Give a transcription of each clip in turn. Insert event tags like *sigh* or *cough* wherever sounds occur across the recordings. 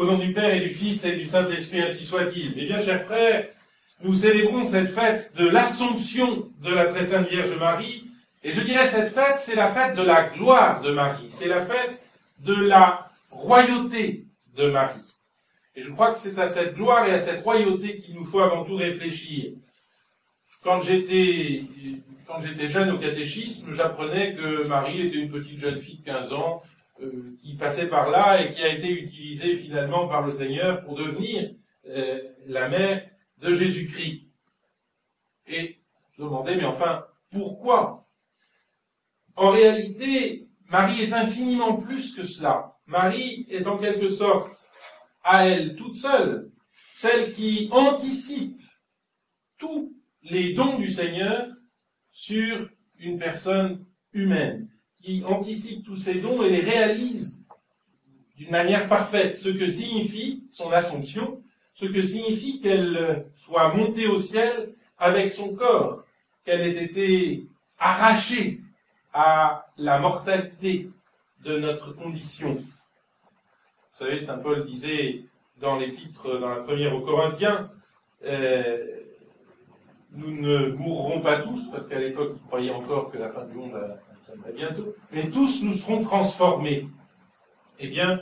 Au nom du Père et du Fils et du Saint-Esprit, ainsi soit-il. Eh bien, chers frères, nous célébrons cette fête de l'Assomption de la très sainte Vierge Marie. Et je dirais cette fête, c'est la fête de la gloire de Marie. C'est la fête de la royauté de Marie. Et je crois que c'est à cette gloire et à cette royauté qu'il nous faut avant tout réfléchir. Quand j'étais, jeune au catéchisme, j'apprenais que Marie était une petite jeune fille de 15 ans, euh, qui passait par là et qui a été utilisée finalement par le Seigneur pour devenir euh, la mère de Jésus-Christ. Et je me demandais, mais enfin, pourquoi? En réalité, Marie est infiniment plus que cela. Marie est en quelque sorte, à elle toute seule, celle qui anticipe tous les dons du Seigneur sur une personne humaine, qui anticipe tous ces dons et les réalise d'une manière parfaite, ce que signifie son assomption, ce que signifie qu'elle soit montée au ciel avec son corps, qu'elle ait été arrachée à la mortalité de notre condition. Vous savez, Saint Paul disait dans l'épître, dans la première aux Corinthiens, euh, nous ne mourrons pas tous, parce qu'à l'époque, ils croyaient encore que la fin du monde mais tous nous serons transformés. Eh bien,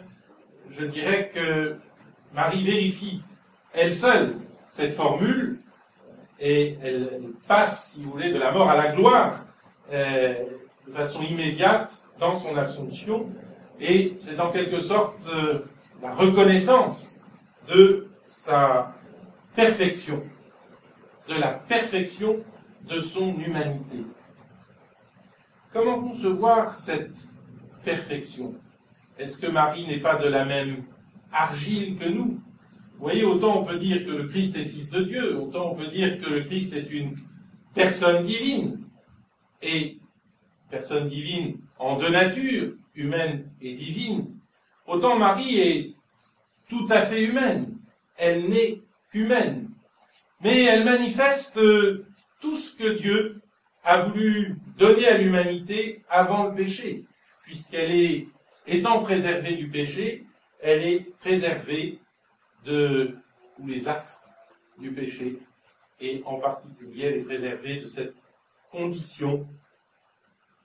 je dirais que Marie vérifie elle seule cette formule, et elle passe, si vous voulez, de la mort à la gloire euh, de façon immédiate dans son Assomption, et c'est en quelque sorte euh, la reconnaissance de sa perfection, de la perfection de son humanité. Comment concevoir cette perfection? Est-ce que Marie n'est pas de la même argile que nous? Vous voyez, autant on peut dire que le Christ est fils de Dieu, autant on peut dire que le Christ est une personne divine. Et personne divine en deux natures, humaine et divine. Autant Marie est tout à fait humaine. Elle n'est qu'humaine. Mais elle manifeste tout ce que Dieu a voulu donner à l'humanité avant le péché, puisqu'elle est, étant préservée du péché, elle est préservée de tous les affres du péché, et en particulier elle est préservée de cette condition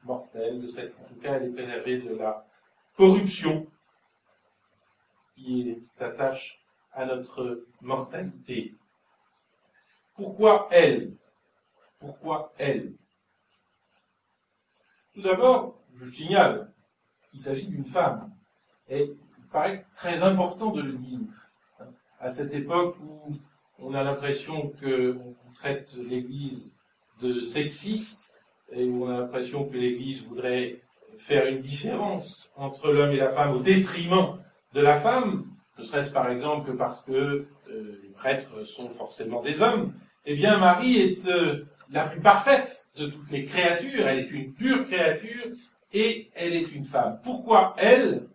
mortelle, de cette, en tout cas elle est préservée de la corruption qui s'attache à notre mortalité. Pourquoi elle? Pourquoi elle? Tout d'abord, je signale qu'il s'agit d'une femme. Et il paraît très important de le dire à cette époque où on a l'impression qu'on traite l'Église de sexiste et où on a l'impression que l'Église voudrait faire une différence entre l'homme et la femme au détriment de la femme, ne serait-ce par exemple que parce que euh, les prêtres sont forcément des hommes, eh bien Marie est euh, la plus parfaite de toutes les créatures, elle est une pure créature et elle est une femme. Pourquoi elle?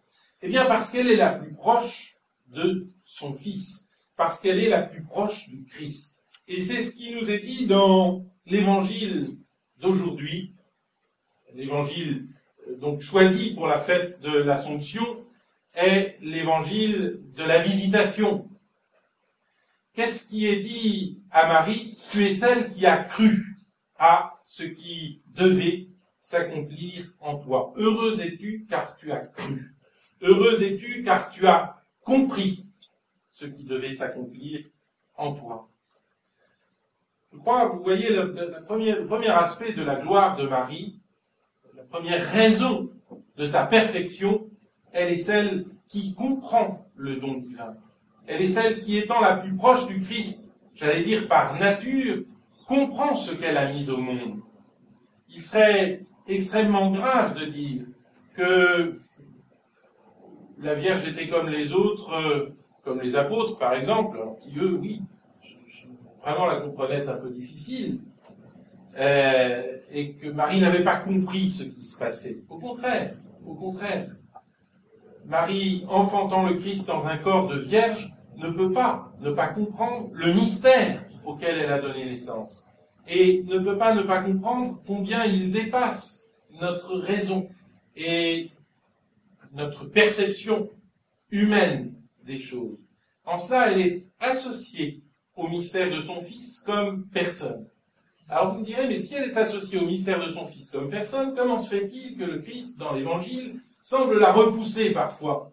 Eh bien parce qu'elle est la plus proche de son Fils, parce qu'elle est la plus proche du Christ. Et c'est ce qui nous est dit dans l'évangile d'aujourd'hui, l'évangile euh, donc choisi pour la fête de l'Assomption, est l'évangile de la visitation. Qu'est-ce qui est dit à Marie Tu es celle qui a cru à ce qui devait s'accomplir en toi. Heureuse es-tu car tu as cru. Heureuse es-tu car tu as compris ce qui devait s'accomplir en toi. Je crois, vous voyez, le, premier, premier aspect de la gloire de Marie, la première raison de sa perfection, elle est celle qui comprend le don divin. Elle est celle qui, étant la plus proche du Christ, j'allais dire par nature, comprend ce qu'elle a mis au monde. Il serait extrêmement grave de dire que la Vierge était comme les autres, euh, comme les apôtres par exemple, qui eux, oui, vraiment la comprenaient un peu difficile, euh, et que Marie n'avait pas compris ce qui se passait. Au contraire, au contraire, Marie, enfantant le Christ dans un corps de vierge, ne peut pas ne pas comprendre le mystère auquel elle a donné naissance. Et ne peut pas ne pas comprendre combien il dépasse notre raison et notre perception humaine des choses. En cela, elle est associée au mystère de son Fils comme personne. Alors vous me direz, mais si elle est associée au mystère de son Fils comme personne, comment se fait-il que le Christ, dans l'Évangile, semble la repousser parfois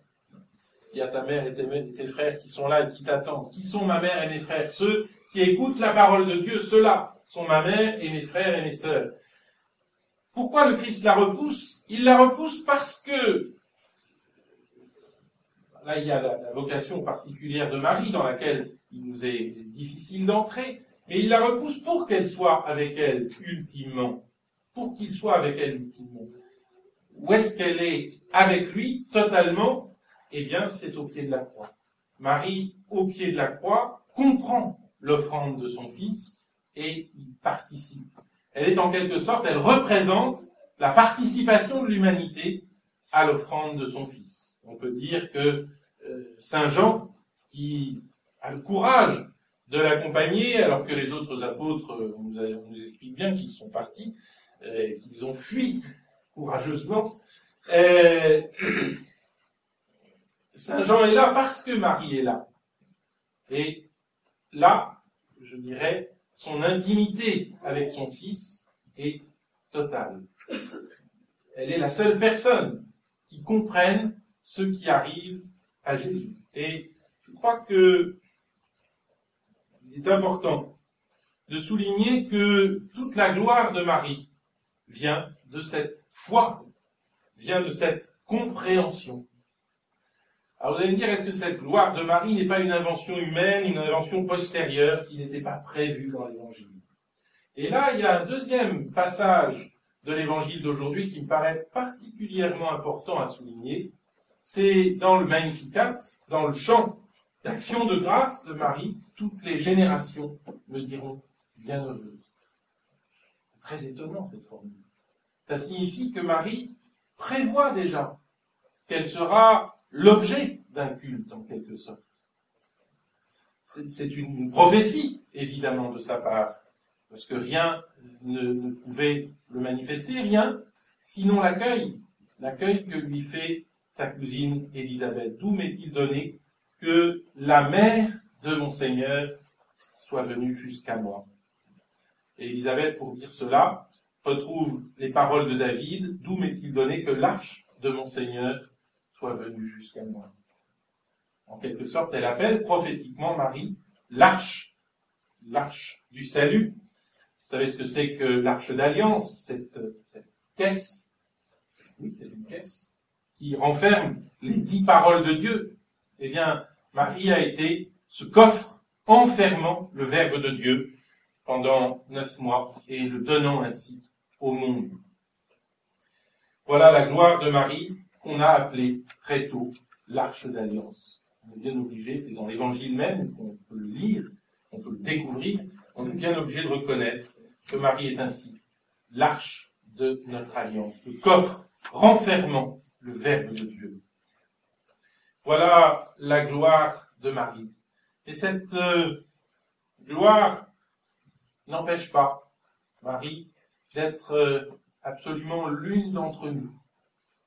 Il y a ta mère et tes, frères qui sont là et qui t'attendent. Qui sont ma mère et mes frères? Ceux qui écoutent la parole de Dieu, ceux-là sont ma mère et mes frères et mes sœurs. Pourquoi le Christ la repousse? Il la repousse parce que là il y a la, vocation particulière de Marie dans laquelle il nous est difficile d'entrer, mais il la repousse pour qu'elle soit avec elle ultimement, pour qu'il soit avec elle ultimement. Où est-ce qu'elle est avec lui totalement? Eh bien, c'est au pied de la croix. Marie, au pied de la croix, comprend l'offrande de son fils et participe. Elle est en quelque sorte, elle représente la participation de l'humanité à l'offrande de son fils. On peut dire que euh, Saint Jean, qui a le courage de l'accompagner, alors que les autres apôtres, euh, on nous, explique bien qu'ils sont partis, euh, qu'ils ont fui courageusement. *clears throat* Saint Jean est là parce que Marie est là. Et là, je dirais, son intimité avec son fils est totale. Elle est la seule personne qui comprenne ce qui arrive à Jésus. Et je crois que il est important de souligner que toute la gloire de Marie vient de cette foi, vient de cette compréhension. Alors vous allez me dire, est-ce que cette gloire de Marie n'est pas une invention humaine, une invention postérieure qui n'était pas prévue dans l'Évangile? Et là, il y a un deuxième passage de l'Évangile d'aujourd'hui qui me paraît particulièrement important à souligner. C'est dans le Magnificat, dans le chant d'action de grâce de Marie, toutes les générations me diront bienheureuse. Très étonnant cette formule. Ça signifie que Marie prévoit déjà qu'elle sera l'objet d'un culte, en quelque sorte. C'est une prophétie, évidemment, de sa part, parce que rien ne, pouvait le manifester, rien, sinon l'accueil, l'accueil que lui fait sa cousine Élisabeth. D'où m'est-il donné que la mère de mon Seigneur soit venue jusqu'à moi Et Élisabeth, pour dire cela, retrouve les paroles de David, d'où m'est-il donné que l'arche de mon Seigneur soit venu jusqu'à moi. En quelque sorte, elle appelle prophétiquement Marie l'arche, l'arche du salut. Vous savez ce que c'est que l'arche d'alliance, cette, caisse, oui, c'est une caisse, qui renferme les dix paroles de Dieu. Eh bien, Marie a été ce coffre enfermant le Verbe de Dieu pendant neuf mois et le donnant ainsi au monde. Voilà la gloire de Marie qu'on a appelé très tôt l'arche d'alliance. On est bien obligé, c'est dans l'évangile même qu'on peut le lire, on peut le découvrir, on est bien obligé de reconnaître que Marie est ainsi l'arche de notre alliance, le coffre renfermant le Verbe de Dieu. Voilà la gloire de Marie. Et cette euh, gloire n'empêche pas Marie d'être euh, absolument l'une d'entre nous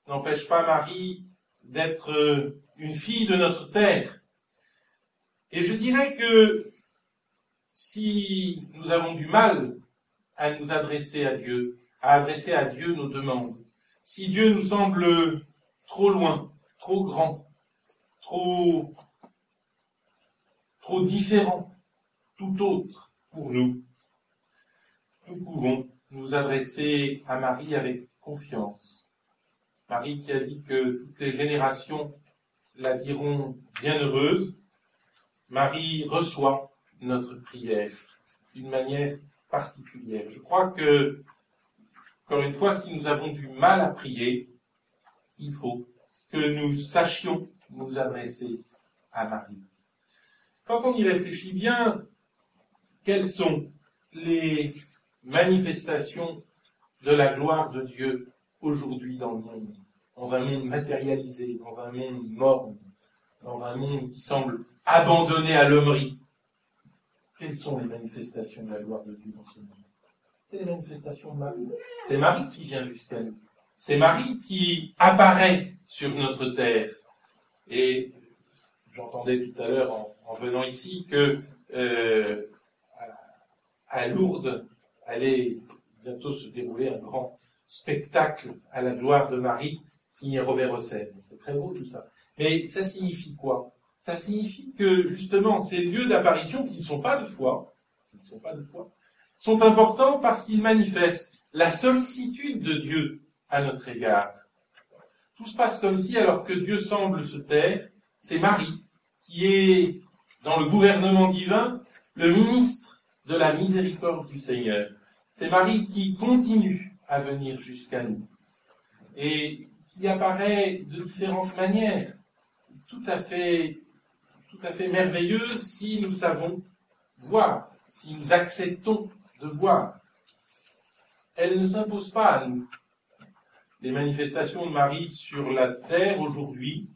n'empêche pas Marie d'être euh, une fille de notre terre. Et je dirais que si nous avons du mal à nous adresser à Dieu, à adresser à Dieu nos demandes, si Dieu nous semble trop loin, trop grand, trop, trop différent, tout autre pour nous, nous pouvons nous adresser à Marie avec confiance Marie qui a dit que toutes les générations la diront bienheureuse, Marie reçoit notre prière d'une manière particulière. Je crois que, encore une fois, si nous avons du mal à prier, il faut que nous sachions nous adresser à Marie. Quand on y réfléchit bien, quelles sont les manifestations de la gloire de Dieu aujourd'hui dans le monde, dans un monde matérialisé, dans un monde morne, dans un monde qui semble abandonné à l'hommerie. Quelles sont les manifestations de la gloire de Dieu dans ce monde? C'est les manifestations de Marie. C'est Marie qui vient jusqu'à nous. C'est Marie qui apparaît sur notre terre. Et j'entendais tout à l'heure en, venant ici que euh, à Lourdes allait bientôt se dérouler un grand spectacle à la gloire de Marie signé Robert Hossein. C'est très beau tout ça. Mais ça signifie quoi? Ça signifie que justement ces lieux d'apparition qui ne sont pas de foi, qui ne sont pas de foi, sont importants parce qu'ils manifestent la sollicitude de Dieu à notre égard. Tout se passe comme si, alors que Dieu semble se taire, c'est Marie qui est, dans le gouvernement divin, le ministre de la miséricorde du Seigneur. C'est Marie qui continue à venir jusqu'à nous et qui apparaît de différentes manières, tout à fait, tout à fait merveilleuses si nous savons voir, si nous acceptons de voir. Elle ne s'impose pas à nous. Les manifestations de Marie sur la terre aujourd'hui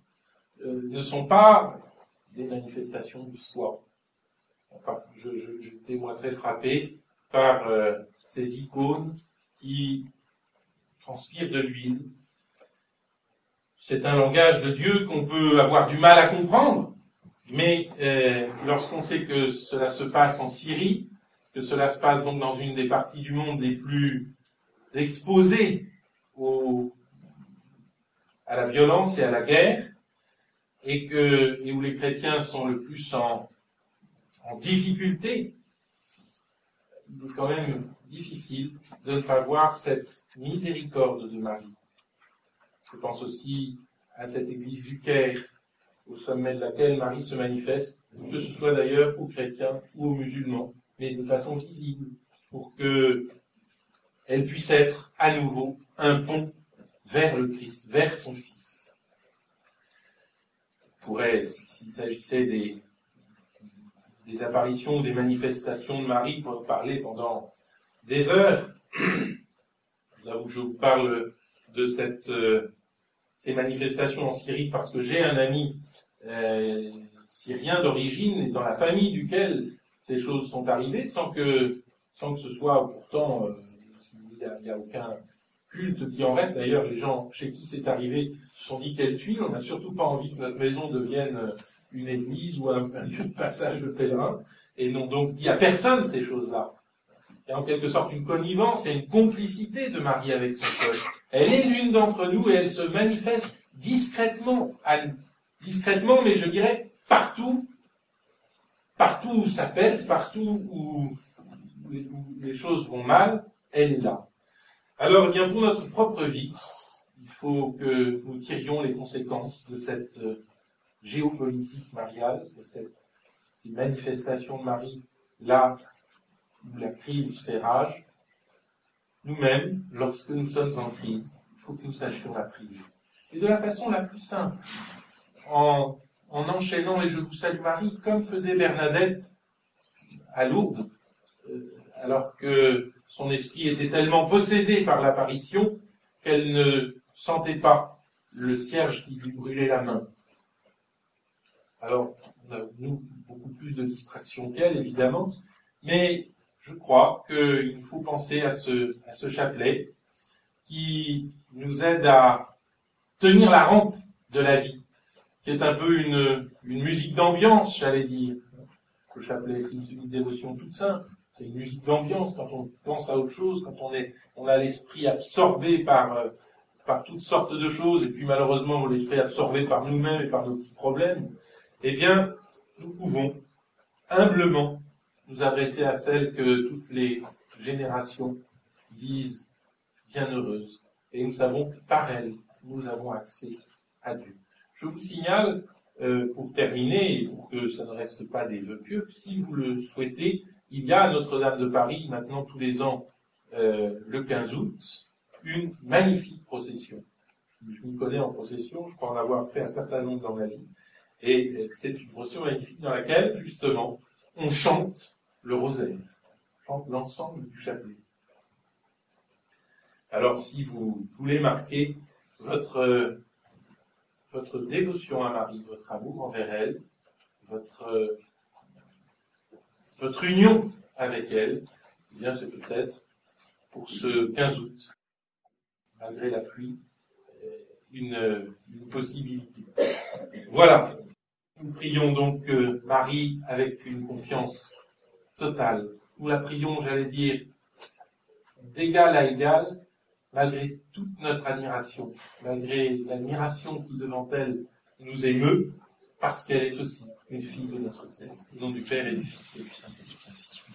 euh, ne sont pas des manifestations de foi. Enfin, j'étais moi très frappé par euh, ces icônes qui transpirent de l'huile. C'est un langage de Dieu qu'on peut avoir du mal à comprendre, mais euh, lorsqu'on sait que cela se passe en Syrie, que cela se passe donc dans une des parties du monde les plus exposées à la violence et à la guerre, et, que, et où les chrétiens sont le plus en, difficulté, quand même difficile de ne pas voir cette miséricorde de Marie. Je pense aussi à cette église du Caire, au sommet de laquelle Marie se manifeste, que ce soit d'ailleurs aux chrétiens ou aux musulmans, mais de façon visible, pour que elle puisse être à nouveau un pont vers le Christ, vers son Fils pourrait, s'il s'agissait des, des apparitions ou des manifestations de Marie, pour parler pendant des heures. *clears throat* Je vous je vous parle de euh, ces manifestations en Syrie parce que j'ai un ami euh, syrien d'origine dans la famille duquel ces choses sont arrivées sans que, sans que ce soit pourtant, euh, il n'y a, aucun culte qui en reste. D'ailleurs, les gens chez qui c'est arrivé sont dit quelle tuile. On n'a surtout pas envie que notre maison devienne euh, une église ou un, lieu de passage de pèlerins. Et n'ont donc dit à personne ces choses-là. A en quelque sorte une connivence et une complicité de Marie avec son peuple. Elle est l'une d'entre nous et elle se manifeste discrètement Discrètement, mais je dirais partout, partout où ça pèse, partout où les choses vont mal, elle est là. Alors, eh bien, pour notre propre vie, il faut que nous tirions les conséquences de cette euh, géopolitique mariale, de cette, manifestation de Marie, là où la crise fait rage. Nous-mêmes, lorsque nous sommes en crise, il faut que nous sachions la prier. Et de la façon la plus simple, en, en enchaînant les Je vous salue Marie, comme faisait Bernadette à Lourdes, euh, alors que son esprit était tellement possédé par l'apparition qu'elle ne sentait pas le cierge qui lui brûlait la main. Alors, nous, beaucoup plus de distractions qu'elle, évidemment, mais je crois qu'il faut penser à ce, à ce chapelet qui nous aide à tenir la rampe de la vie, qui est un peu une, une musique d'ambiance, j'allais dire. Le chapelet, c'est une dévotion toute simple c'est une musique d'ambiance quand on pense à autre chose, quand on est, on a l'esprit absorbé par, euh, par toutes sortes de choses, et puis malheureusement l'esprit absorbé par nous-mêmes et par nos petits problèmes, eh bien, nous pouvons humblement nous adresser à celle que toutes les générations disent bienheureuse. Et nous savons que par elle, nous avons accès à Dieu. Je vous signale, euh, pour terminer, et pour que ça ne reste pas des vœux pieux, si vous le souhaitez, il y a Notre-Dame de Paris, maintenant tous les ans, euh, le 15 août, une magnifique procession. Je m'y connais en procession, je crois en avoir fait un certain nombre dans ma vie. Et c'est une procession magnifique dans laquelle, justement, on chante le rosaire, on chante l'ensemble du chapelet. Alors, si vous voulez marquer votre, votre dévotion à Marie, votre amour envers elle, votre votre union avec elle, eh bien, c'est peut-être pour ce 15 août, malgré la pluie, une, une possibilité. Voilà. Nous prions donc euh, Marie avec une confiance totale. Nous la prions, j'allais dire, d'égal à égal, malgré toute notre admiration, malgré l'admiration qui devant elle nous émeut, parce qu'elle est aussi une fille de notre Père. Au nom du Père et du Fils et du Saint-Esprit.